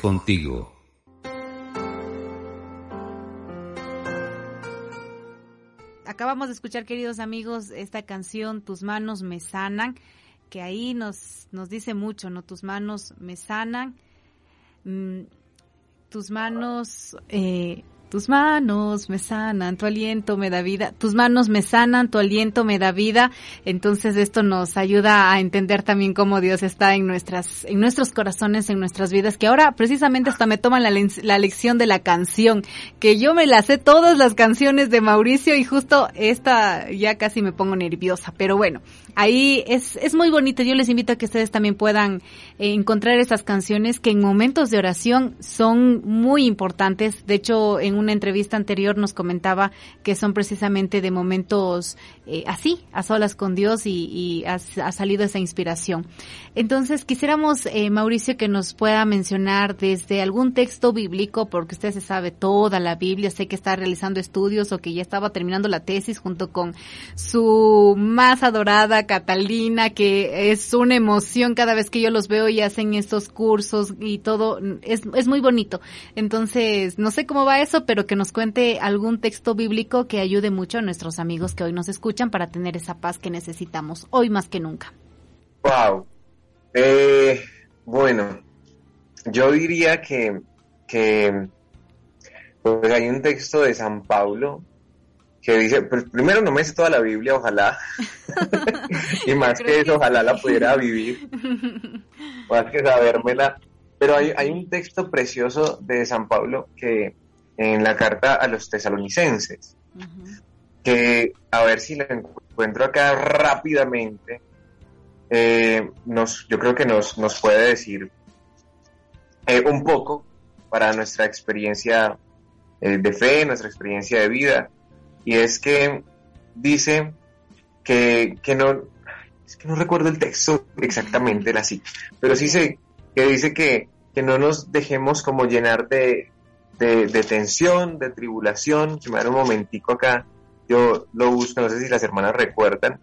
A: contigo.
B: Acabamos de escuchar, queridos amigos, esta canción Tus manos me sanan, que ahí nos, nos dice mucho, ¿no? Tus manos me sanan, mm, tus manos eh, tus manos me sanan, tu aliento me da vida, tus manos me sanan, tu aliento me da vida. Entonces esto nos ayuda a entender también cómo Dios está en nuestras, en nuestros corazones, en nuestras vidas, que ahora precisamente hasta me toman la, la lección de la canción, que yo me la sé todas las canciones de Mauricio y justo esta ya casi me pongo nerviosa, pero bueno, ahí es, es muy bonito. Yo les invito a que ustedes también puedan eh, encontrar esas canciones que en momentos de oración son muy importantes. De hecho, en una entrevista anterior nos comentaba que son precisamente de momentos eh, así, a solas con Dios y, ha, salido esa inspiración. Entonces, quisiéramos, eh, Mauricio, que nos pueda mencionar desde algún texto bíblico, porque usted se sabe toda la Biblia, sé que está realizando estudios o que ya estaba terminando la tesis junto con su más adorada Catalina, que es una emoción cada vez que yo los veo y hacen estos cursos y todo, es, es muy bonito. Entonces, no sé cómo va eso, pero que nos cuente algún texto bíblico que ayude mucho a nuestros amigos que hoy nos escuchan para tener esa paz que necesitamos hoy más que nunca.
D: Wow. Eh, bueno, yo diría que, que pues hay un texto de San Pablo que dice, pues primero no me sé toda la Biblia, ojalá, y más que eso, ojalá la pudiera vivir, más que sabérmela, pero hay, hay un texto precioso de San Pablo que en la carta a los tesalonicenses, que a ver si la encuentro acá rápidamente, eh, nos, yo creo que nos, nos puede decir eh, un poco para nuestra experiencia eh, de fe, nuestra experiencia de vida, y es que dice que, que no, es que no recuerdo el texto exactamente, la cita, pero sí sé que dice que, que no nos dejemos como llenar de, de, tensión, de tribulación. Si me dan un momentico acá, yo lo busco, no sé si las hermanas recuerdan.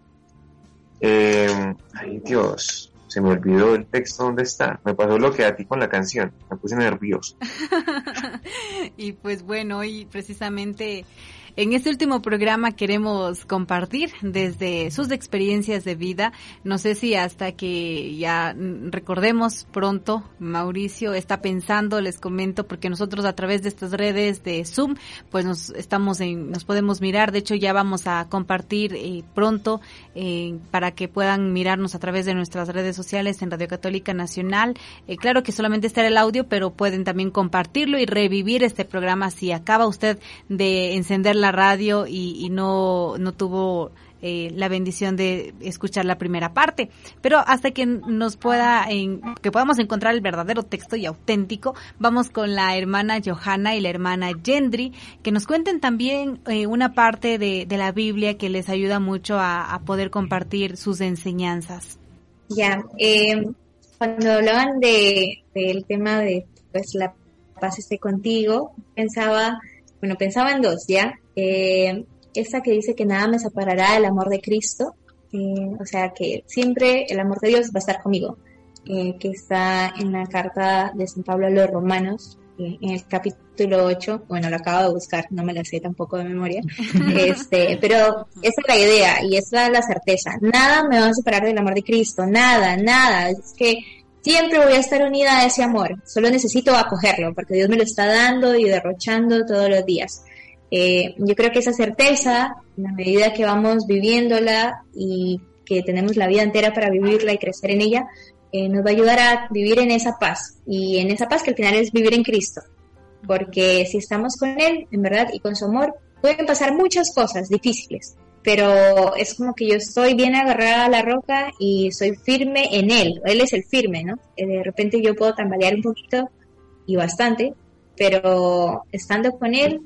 D: Eh, ay Dios, se me olvidó el texto dónde está. Me pasó lo que a ti con la canción, me puse nervioso.
B: y pues bueno, y precisamente en este último programa queremos compartir desde sus experiencias de vida. No sé si hasta que ya recordemos pronto, Mauricio está pensando, les comento, porque nosotros a través de estas redes de Zoom, pues nos estamos en, nos podemos mirar. De hecho, ya vamos a compartir eh, pronto eh, para que puedan mirarnos a través de nuestras redes sociales en Radio Católica Nacional. Eh, claro que solamente estará el audio, pero pueden también compartirlo y revivir este programa si acaba usted de encender la radio y, no, no tuvo eh, la bendición de escuchar la primera parte. Pero hasta que nos pueda, en, que podamos encontrar el verdadero texto y auténtico, vamos con la hermana Johanna y la hermana Gendry, que nos cuenten también eh, una parte de, la Biblia que les ayuda mucho a, poder compartir sus enseñanzas.
C: Ya, eh, cuando hablaban de, del tema de pues la paz esté contigo, pensaba, bueno, pensaba en dos, ¿ya? Eh, esta que dice que nada me separará del amor de Cristo, eh, o sea que siempre el amor de Dios va a estar conmigo, eh, que está en la carta de San Pablo a los romanos, eh, en el capítulo 8, bueno, lo acabo de buscar, no me la sé tampoco de memoria, este, pero esa es la idea y esa es la certeza, nada me va a separar del amor de Cristo, nada, nada, es que siempre voy a estar unida a ese amor, solo necesito acogerlo, porque Dios me lo está dando y derrochando todos los días. Eh, yo creo que esa certeza, en la medida que vamos viviéndola y que tenemos la vida entera para vivirla y crecer en ella, eh, nos va a ayudar a vivir en esa paz y en esa paz que al final es vivir en Cristo. Porque si estamos con Él, en verdad, y con su amor, pueden pasar muchas cosas difíciles, pero es como que yo estoy bien agarrada a la roca y soy firme en Él. Él es el firme, ¿no? Eh, de repente yo puedo tambalear un poquito y bastante, pero estando con Él,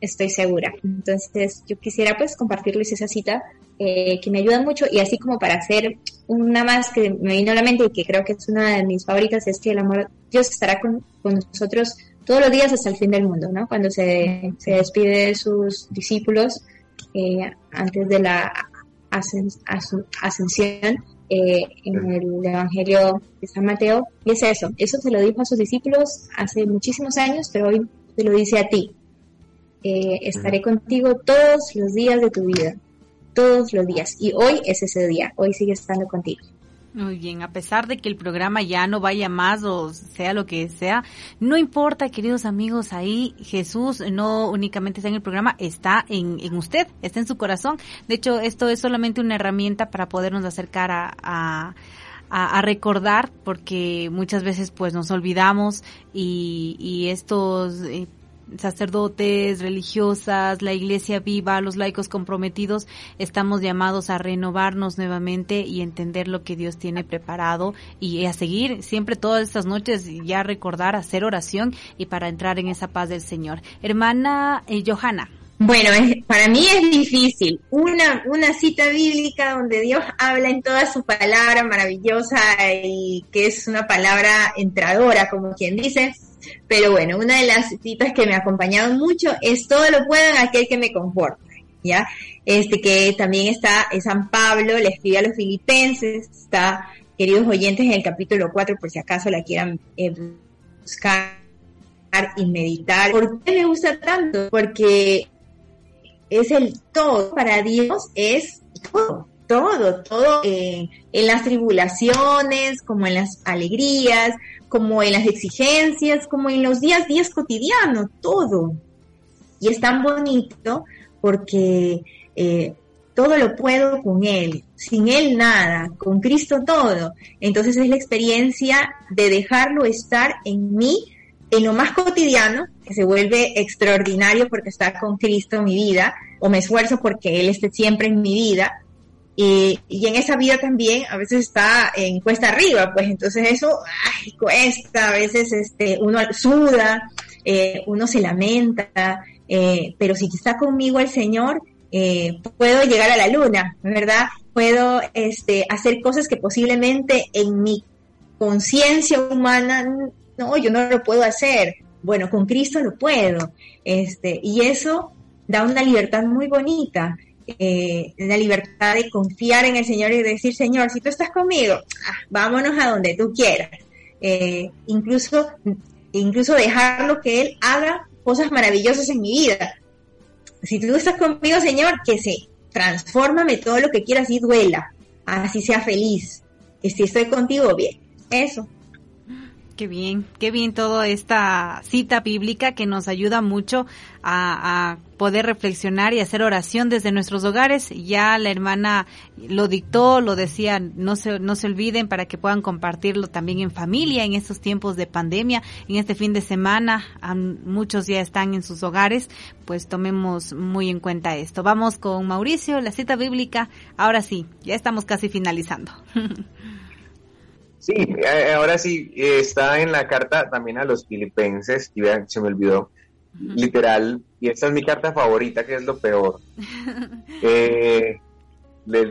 C: estoy segura. Entonces, yo quisiera pues compartirles esa cita eh, que me ayuda mucho y así como para hacer una más que me vino a la mente y que creo que es una de mis favoritas es que el amor Dios estará con, nosotros todos los días hasta el fin del mundo, ¿no? Cuando se, se despide de sus discípulos eh, antes de la ascensión eh, en el Evangelio de San Mateo y es eso, eso se lo dijo a sus discípulos hace muchísimos años, pero hoy te lo dice a ti, eh, estaré contigo todos los días de tu vida, todos los días. Y hoy es ese día, hoy sigue estando contigo.
B: Muy bien, a pesar de que el programa ya no vaya más o sea lo que sea, no importa, queridos amigos, ahí Jesús no únicamente está en el programa, está en, en usted, está en su corazón. De hecho, esto es solamente una herramienta para podernos acercar a, a recordar porque muchas veces pues nos olvidamos y, y estos eh, sacerdotes, religiosas, la iglesia viva, los laicos comprometidos, estamos llamados a renovarnos nuevamente y entender lo que Dios tiene preparado y a seguir siempre todas estas noches ya recordar, hacer oración y para entrar en esa paz del Señor. Hermana eh, Johanna.
C: Bueno, para mí es difícil. Una, una cita bíblica donde Dios habla en toda su palabra maravillosa y que es una palabra entradora, como quien dice, pero bueno, una de las citas que me ha acompañado mucho es todo lo puedo en aquel que me conforta, ¿ya? Este que también está en San Pablo, le escribe a los filipenses, está, queridos oyentes, en el capítulo 4, por si acaso la quieran eh, buscar y meditar. ¿Por qué me gusta tanto? Porque es el todo, para Dios es todo todo, todo eh, en las tribulaciones, como en las alegrías, como en las exigencias, como en los días, días cotidianos, todo. Y es tan bonito porque eh, todo lo puedo con Él, sin Él nada, con Cristo todo. Entonces es la experiencia de dejarlo estar en mí, en lo más cotidiano, que se vuelve extraordinario porque está con Cristo en mi vida, o me esfuerzo porque Él esté siempre en mi vida, y, en esa vida también a veces está en cuesta arriba, pues entonces eso cuesta, a veces este, uno suda, eh, uno se lamenta, eh, pero si está conmigo el Señor, eh, puedo llegar a la luna, ¿verdad? Puedo este, hacer cosas que posiblemente en mi conciencia humana, no, yo no lo puedo hacer. Bueno, con Cristo lo puedo. Este, y eso da una libertad muy bonita eh, la libertad de confiar en el Señor y decir, Señor, si tú estás conmigo, ah, vámonos a donde tú quieras. Eh, incluso, incluso dejarlo que Él haga cosas maravillosas en mi vida. Si tú estás conmigo, Señor, que se transfórmame todo lo que quieras y duela, así sea feliz. Que si estoy contigo, bien. Eso.
B: Qué bien, qué bien toda esta cita bíblica que nos ayuda mucho a, poder reflexionar y hacer oración desde nuestros hogares. Ya la hermana lo dictó, lo decía, no se, no se olviden para que puedan compartirlo también en familia en estos tiempos de pandemia. En este fin de semana muchos ya están en sus hogares, pues tomemos muy en cuenta esto. Vamos con Mauricio, la cita bíblica. Ahora sí, ya estamos casi finalizando.
D: Sí, eh, ahora sí, está en la carta también a los filipenses, y vean, se me olvidó, literal, y esta es mi carta favorita, que es lo peor. eh,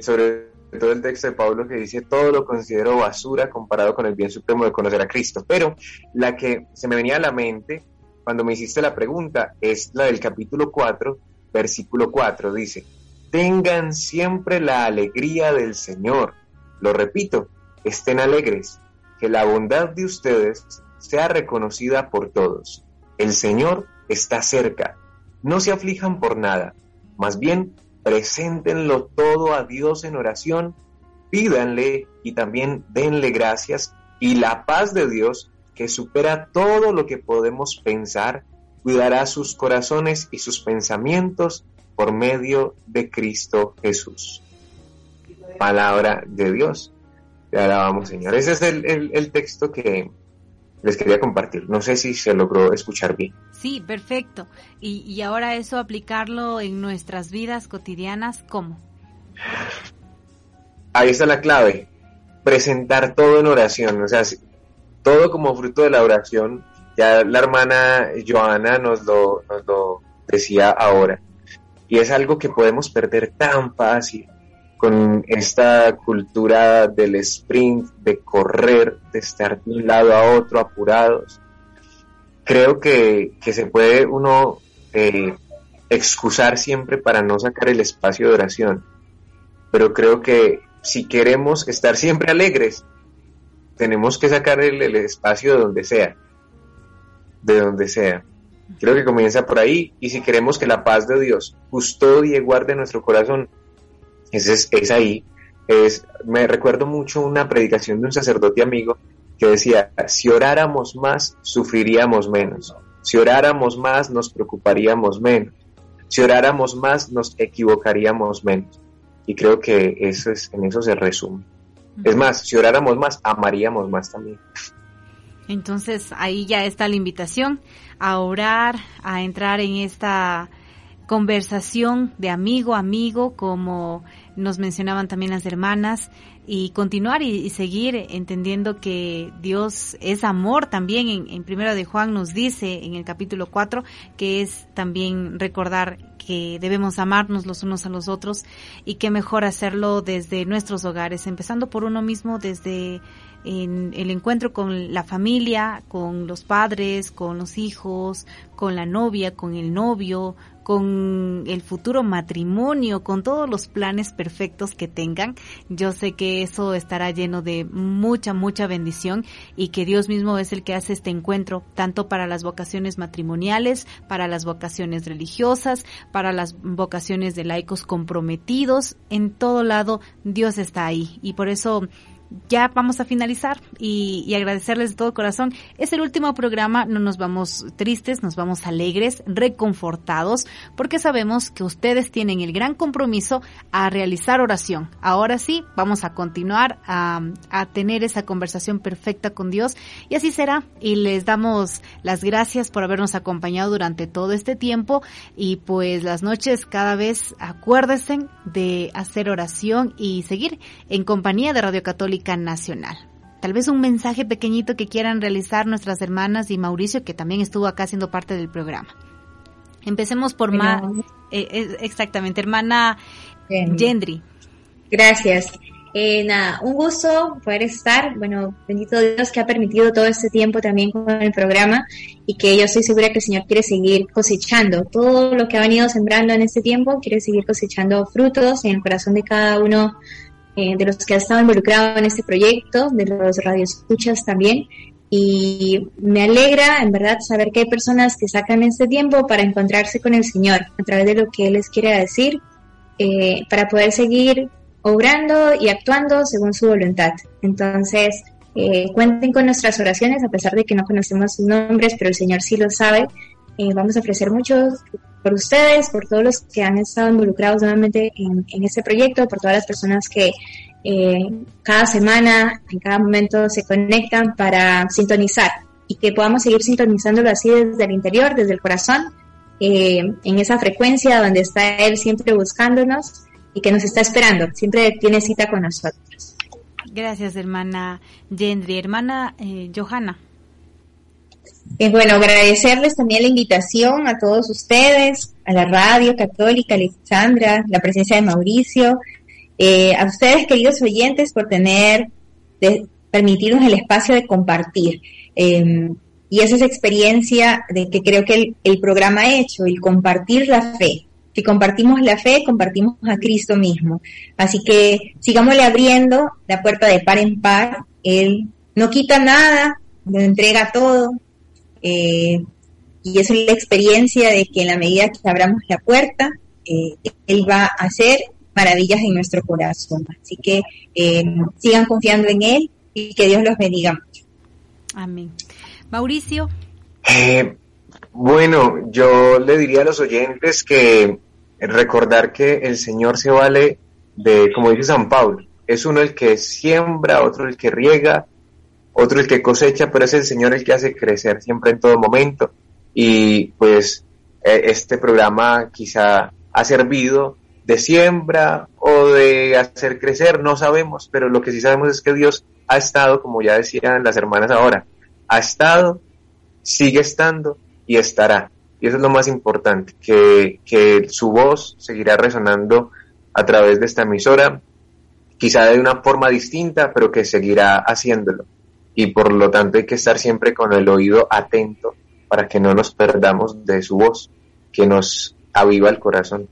D: sobre todo el texto de Pablo que dice, todo lo considero basura comparado con el bien supremo de conocer a Cristo. Pero la que se me venía a la mente cuando me hiciste la pregunta es la del capítulo 4, versículo 4, dice, tengan siempre la alegría del Señor. Lo repito, estén alegres, que la bondad de ustedes sea reconocida por todos. El Señor está cerca. No se aflijan por nada, más bien preséntenlo todo a Dios en oración, pídanle y también denle gracias y la paz de Dios, que supera todo lo que podemos pensar, cuidará sus corazones y sus pensamientos por medio de Cristo Jesús. Palabra de Dios. Te alabamos, Señor. Ese es el, texto que les quería compartir. No sé si se logró escuchar bien.
B: Sí, perfecto. Y, y ahora eso aplicarlo en nuestras vidas cotidianas, ¿cómo?
D: Ahí está la clave. Presentar todo en oración. O sea, todo como fruto de la oración. Ya la hermana Joana nos lo, nos lo decía ahora. Y es algo que podemos perder tan fácil con esta cultura del sprint, de correr, de estar de un lado a otro apurados. Creo que, se puede uno eh, excusar siempre para no sacar el espacio de oración, pero creo que si queremos estar siempre alegres, tenemos que sacar el, el espacio de donde sea, de donde sea. Creo que comienza por ahí y si queremos que la paz de Dios custodie y guarde nuestro corazón, es, es ahí es, me recuerdo mucho una predicación de un sacerdote amigo que decía, si oráramos más, sufriríamos menos. Si oráramos más, nos preocuparíamos menos. Si oráramos más, nos equivocaríamos menos. Y creo que eso es, en eso se resume. Es más, si oráramos más, amaríamos más también.
B: Entonces ahí ya está la invitación a orar, a entrar en esta conversación de amigo a amigo, como nos mencionaban también las hermanas, y continuar y, seguir entendiendo que Dios es amor también. En, en, Primero de Juan nos dice en el capítulo 4 que es también recordar que debemos amarnos los unos a los otros y que mejor hacerlo desde nuestros hogares, empezando por uno mismo desde en el encuentro con la familia, con los padres, con los hijos, con la novia, con el novio, con el futuro matrimonio, con todos los planes perfectos que tengan. Yo sé que eso estará lleno de mucha, mucha bendición y que Dios mismo es el que hace este encuentro, tanto para las vocaciones matrimoniales, para las vocaciones religiosas, para las vocaciones de laicos comprometidos. En todo lado Dios está ahí y por eso ya vamos a finalizar y, agradecerles de todo corazón. Es el último programa, no nos vamos tristes, nos vamos alegres, reconfortados, porque sabemos que ustedes tienen el gran compromiso a realizar oración. Ahora sí, vamos a continuar a, a tener esa conversación perfecta con Dios y así será. Y les damos las gracias por habernos acompañado durante todo este tiempo y pues las noches cada vez acuérdense de hacer oración y seguir en compañía de Radio Católica Nacional. Tal vez un mensaje pequeñito que quieran realizar nuestras hermanas y Mauricio, que también estuvo acá siendo parte del programa. Empecemos por más eh, exactamente, hermana Gendry.
C: Gracias. Eh, nada, un gusto poder estar. Bueno, bendito Dios que ha permitido todo este tiempo también con el programa y que yo estoy segura que el Señor quiere seguir cosechando todo lo que ha venido sembrando en este tiempo, quiere seguir cosechando frutos en el corazón de cada uno eh, de los que han estado involucrados en este proyecto, de los radioescuchas también. Y me alegra, en verdad, saber que hay personas que sacan este tiempo para encontrarse con el Señor a través de lo que Él les quiere decir, eh, para poder seguir obrando y actuando según su voluntad. Entonces, eh, cuenten con nuestras oraciones, a pesar de que no conocemos sus nombres, pero el Señor sí lo sabe. Vamos a ofrecer muchos por ustedes, por todos los que han estado involucrados nuevamente en, este proyecto, por todas las personas que eh, cada semana, en cada momento se conectan para sintonizar y que podamos seguir sintonizándolo así desde el interior, desde el corazón, eh, en esa frecuencia donde está Él siempre buscándonos y que nos está esperando, siempre tiene cita con nosotros.
B: Gracias, hermana Gendry. Hermana eh, Johanna.
C: Eh, bueno, agradecerles también la invitación a todos ustedes, a la radio católica, Alexandra, la presencia de Mauricio, eh, a ustedes queridos oyentes por tener, de, permitirnos el espacio de compartir. Em, y esa es experiencia de que creo que el, el programa ha hecho, el compartir la fe. Si compartimos la fe, compartimos a Cristo mismo. Así que sigámosle abriendo la puerta de par en par. Él no quita nada, lo entrega todo, eh, y es la experiencia de que en la medida que abramos la puerta, eh, Él va a hacer maravillas en nuestro corazón. Así que eh, sigan confiando en Él y que Dios los bendiga mucho.
B: Amén. Mauricio.
D: bueno, yo le diría a los oyentes que recordar que el Señor se vale de, como dice San Pablo, es uno el que siembra, otro el que riega, otro el que cosecha, pero es el Señor el que hace crecer siempre en todo momento. Y pues e, este programa quizá ha servido de siembra o de hacer crecer, no sabemos, pero lo que sí sabemos es que Dios ha estado, como ya decían las hermanas ahora, ha estado, sigue estando y estará. Y eso es lo más importante, que, que su voz seguirá resonando a través de esta emisora, quizá de una forma distinta, pero que seguirá haciéndolo y por lo tanto hay que estar siempre con el oído atento para que no nos perdamos de su voz, que nos aviva el corazón.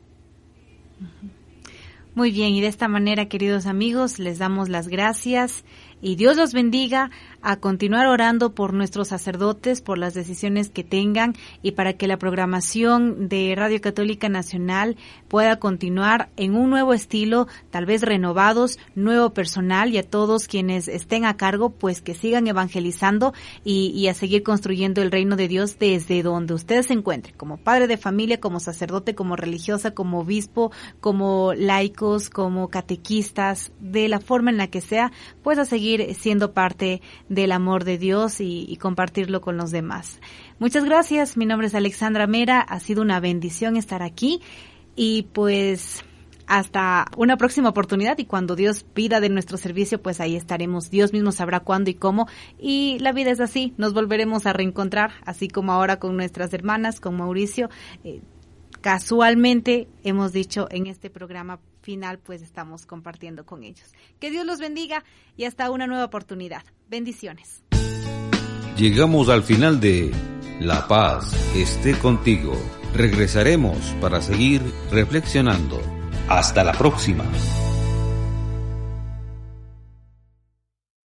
B: Muy bien, y de esta manera, queridos amigos, les damos las gracias y Dios los bendiga a continuar orando por nuestros sacerdotes, por las decisiones que tengan y para que la programación de Radio Católica Nacional pueda continuar en un nuevo estilo, tal vez renovados, nuevo personal y a todos quienes estén a cargo, pues que sigan evangelizando y, a seguir construyendo el reino de Dios desde donde usted se encuentre, como padre de familia, como sacerdote, como religiosa, como obispo, como laicos, como catequistas, de la forma en la que sea, pues a seguir siendo parte del amor de Dios y, compartirlo con los demás. Muchas gracias, mi nombre es Alexandra Mera, ha sido una bendición estar aquí y pues hasta una próxima oportunidad y cuando Dios pida de nuestro servicio, pues ahí estaremos. Dios mismo sabrá cuándo y cómo. Y la vida es así, nos volveremos a reencontrar, así como ahora con nuestras hermanas, con Mauricio. Eh, casualmente hemos dicho en este programa final, pues estamos compartiendo con ellos. Que Dios los bendiga y hasta una nueva oportunidad. Bendiciones.
A: Llegamos al final de La paz esté contigo. Regresaremos para seguir reflexionando. Hasta la próxima.